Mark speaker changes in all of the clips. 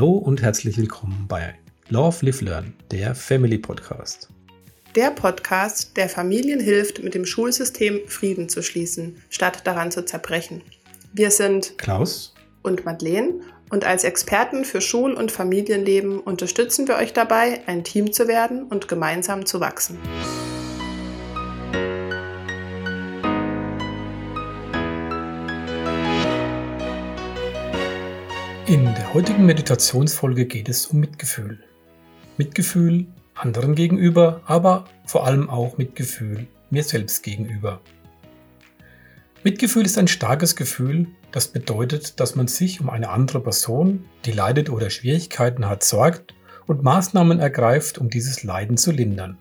Speaker 1: Hallo und herzlich willkommen bei Love Live Learn, der Family Podcast.
Speaker 2: Der Podcast, der Familien hilft, mit dem Schulsystem Frieden zu schließen, statt daran zu zerbrechen. Wir sind
Speaker 1: Klaus
Speaker 2: und Madeleine und als Experten für Schul- und Familienleben unterstützen wir euch dabei, ein Team zu werden und gemeinsam zu wachsen.
Speaker 1: Heutigen Meditationsfolge geht es um Mitgefühl. Mitgefühl anderen gegenüber, aber vor allem auch Mitgefühl mir selbst gegenüber. Mitgefühl ist ein starkes Gefühl, das bedeutet, dass man sich um eine andere Person, die leidet oder Schwierigkeiten hat, sorgt und Maßnahmen ergreift, um dieses Leiden zu lindern.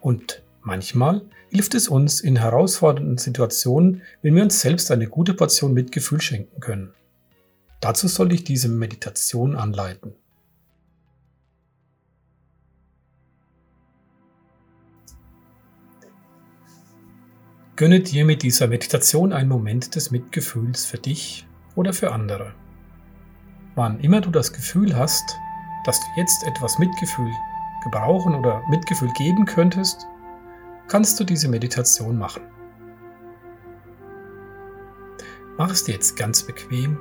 Speaker 1: Und manchmal hilft es uns in herausfordernden Situationen, wenn wir uns selbst eine gute Portion Mitgefühl schenken können. Dazu soll ich diese Meditation anleiten. Gönne dir mit dieser Meditation einen Moment des Mitgefühls für dich oder für andere. Wann immer du das Gefühl hast, dass du jetzt etwas Mitgefühl gebrauchen oder Mitgefühl geben könntest, kannst du diese Meditation machen. Mach es dir jetzt ganz bequem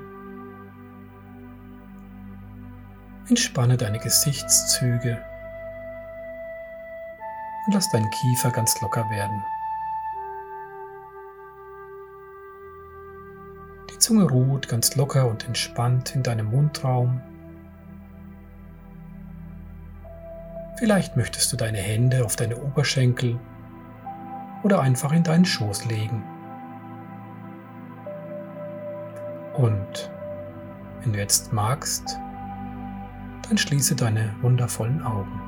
Speaker 1: Entspanne deine Gesichtszüge und lass deinen Kiefer ganz locker werden. Die Zunge ruht ganz locker und entspannt in deinem Mundraum. Vielleicht möchtest du deine Hände auf deine Oberschenkel oder einfach in deinen Schoß legen. Und wenn du jetzt magst, dann schließe deine wundervollen Augen.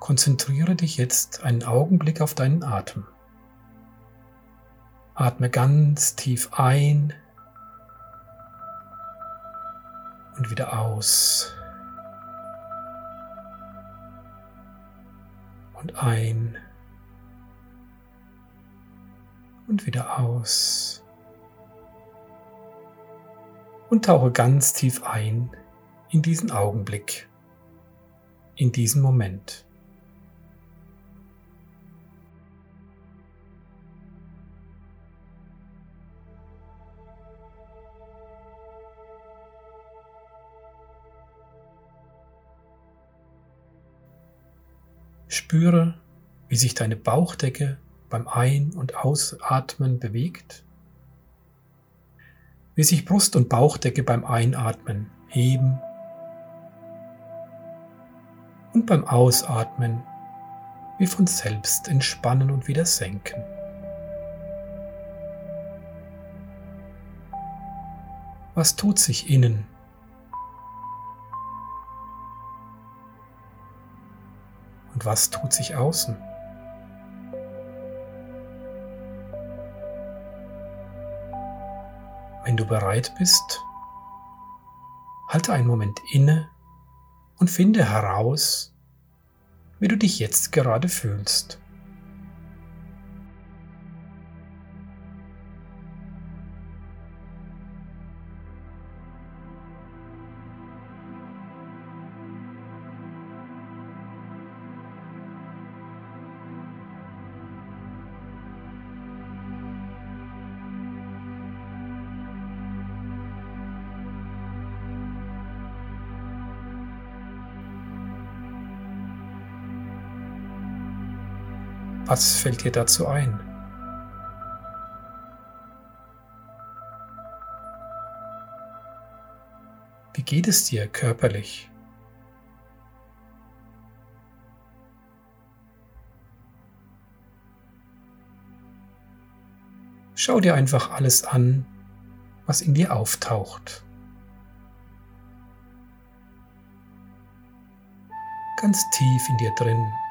Speaker 1: Konzentriere dich jetzt einen Augenblick auf deinen Atem. Atme ganz tief ein und wieder aus. Und ein und wieder aus. Und tauche ganz tief ein in diesen Augenblick, in diesen Moment. Spüre, wie sich deine Bauchdecke beim Ein- und Ausatmen bewegt, wie sich Brust und Bauchdecke beim Einatmen heben und beim Ausatmen wie von selbst entspannen und wieder senken. Was tut sich innen und was tut sich außen? Wenn du bereit bist, halte einen Moment inne und finde heraus, wie du dich jetzt gerade fühlst. Was fällt dir dazu ein? Wie geht es dir körperlich? Schau dir einfach alles an, was in dir auftaucht. Ganz tief in dir drin.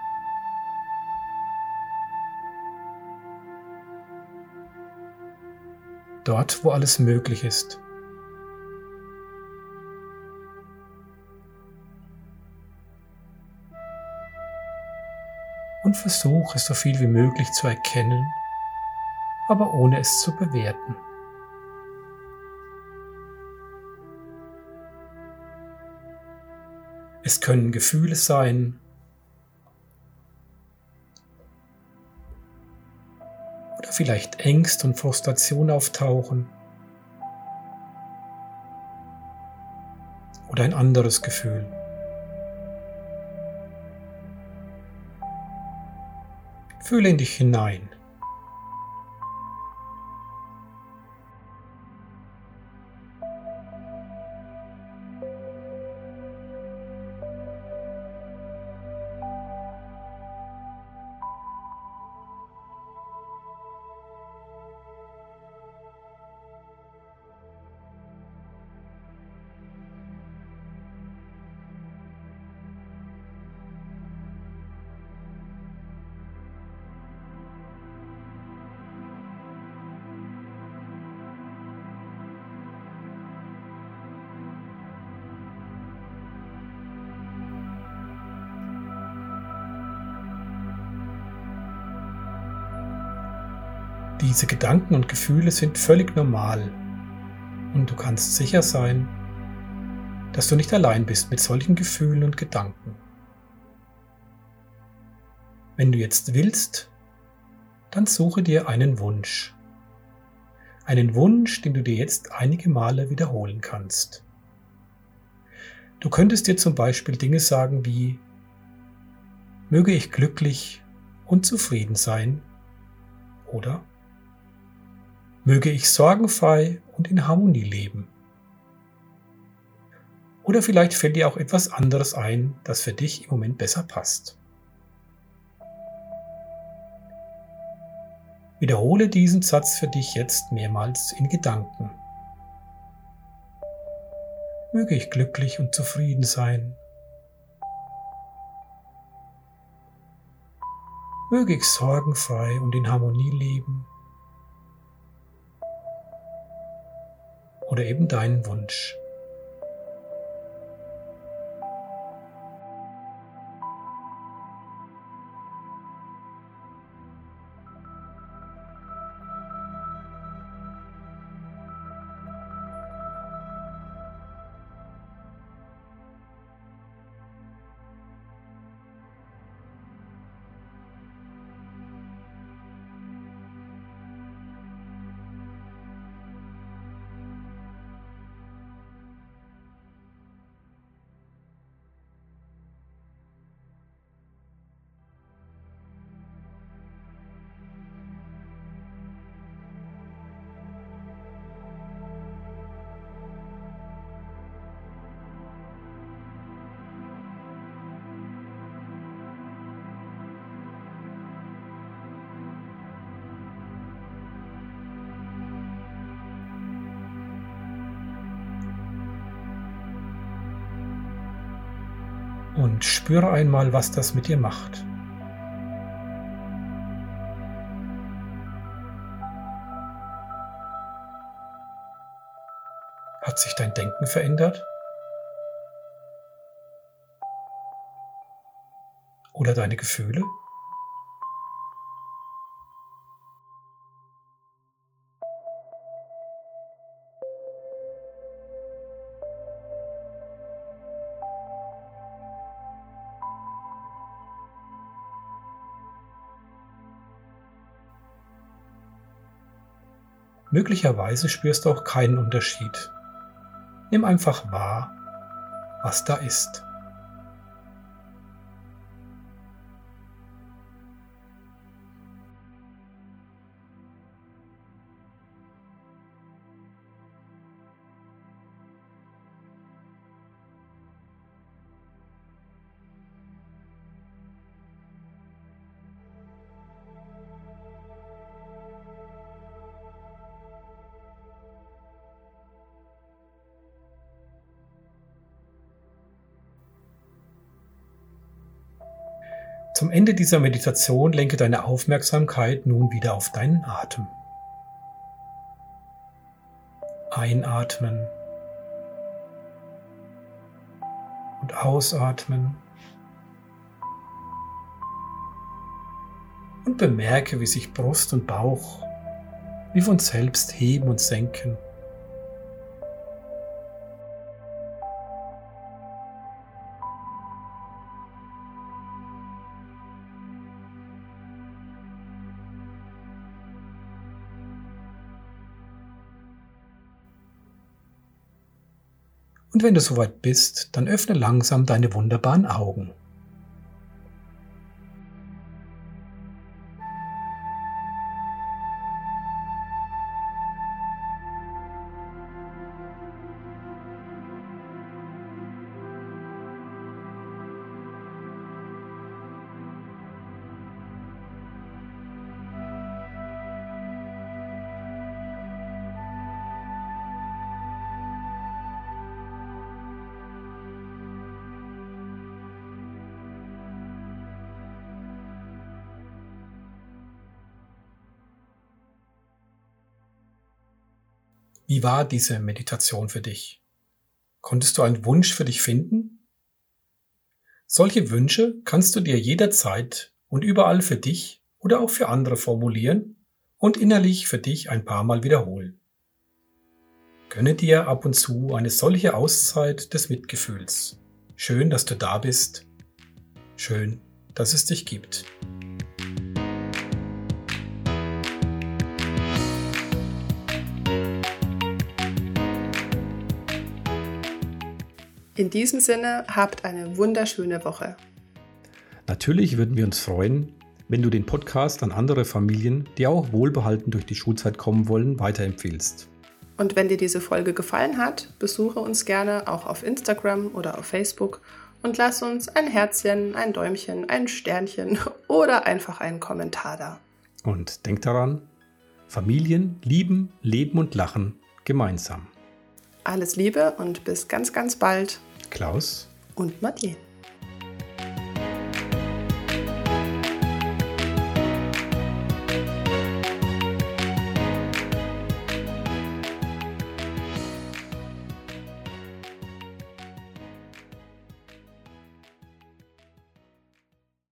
Speaker 1: dort, wo alles möglich ist. Und versuche so viel wie möglich zu erkennen, aber ohne es zu bewerten. Es können Gefühle sein, oder vielleicht Ängste und Frustration auftauchen. Oder ein anderes Gefühl. Fühle in dich hinein. Diese Gedanken und Gefühle sind völlig normal und du kannst sicher sein, dass du nicht allein bist mit solchen Gefühlen und Gedanken. Wenn du jetzt willst, dann suche dir einen Wunsch. Einen Wunsch, den du dir jetzt einige Male wiederholen kannst. Du könntest dir zum Beispiel Dinge sagen wie, möge ich glücklich und zufrieden sein oder Möge ich sorgenfrei und in Harmonie leben. Oder vielleicht fällt dir auch etwas anderes ein, das für dich im Moment besser passt. Wiederhole diesen Satz für dich jetzt mehrmals in Gedanken. Möge ich glücklich und zufrieden sein. Möge ich sorgenfrei und in Harmonie leben. Oder eben deinen Wunsch. Und spüre einmal, was das mit dir macht. Hat sich dein Denken verändert? Oder deine Gefühle? Möglicherweise spürst du auch keinen Unterschied. Nimm einfach wahr, was da ist. Zum Ende dieser Meditation lenke deine Aufmerksamkeit nun wieder auf deinen Atem. Einatmen und ausatmen. und bemerke, wie sich Brust und Bauch wie von selbst heben und senken. Wenn du soweit bist, dann öffne langsam deine wunderbaren Augen. Wie war diese Meditation für dich? Konntest du einen Wunsch für dich finden? Solche Wünsche kannst du dir jederzeit und überall für dich oder auch für andere formulieren und innerlich für dich ein paar Mal wiederholen. Gönne dir ab und zu eine solche Auszeit des Mitgefühls. Schön, dass du da bist. Schön, dass es dich gibt.
Speaker 2: In diesem Sinne, habt eine wunderschöne Woche.
Speaker 1: Natürlich würden wir uns freuen, wenn du den Podcast an andere Familien, die auch wohlbehalten durch die Schulzeit kommen wollen, weiterempfiehlst.
Speaker 2: Und wenn dir diese Folge gefallen hat, besuche uns gerne auch auf Instagram oder auf Facebook und lass uns ein Herzchen, ein Däumchen, ein Sternchen oder einfach einen Kommentar da.
Speaker 1: Und denk daran, Familien lieben, leben und lachen gemeinsam.
Speaker 2: Alles Liebe und bis ganz, ganz bald.
Speaker 1: Klaus
Speaker 2: und Martin.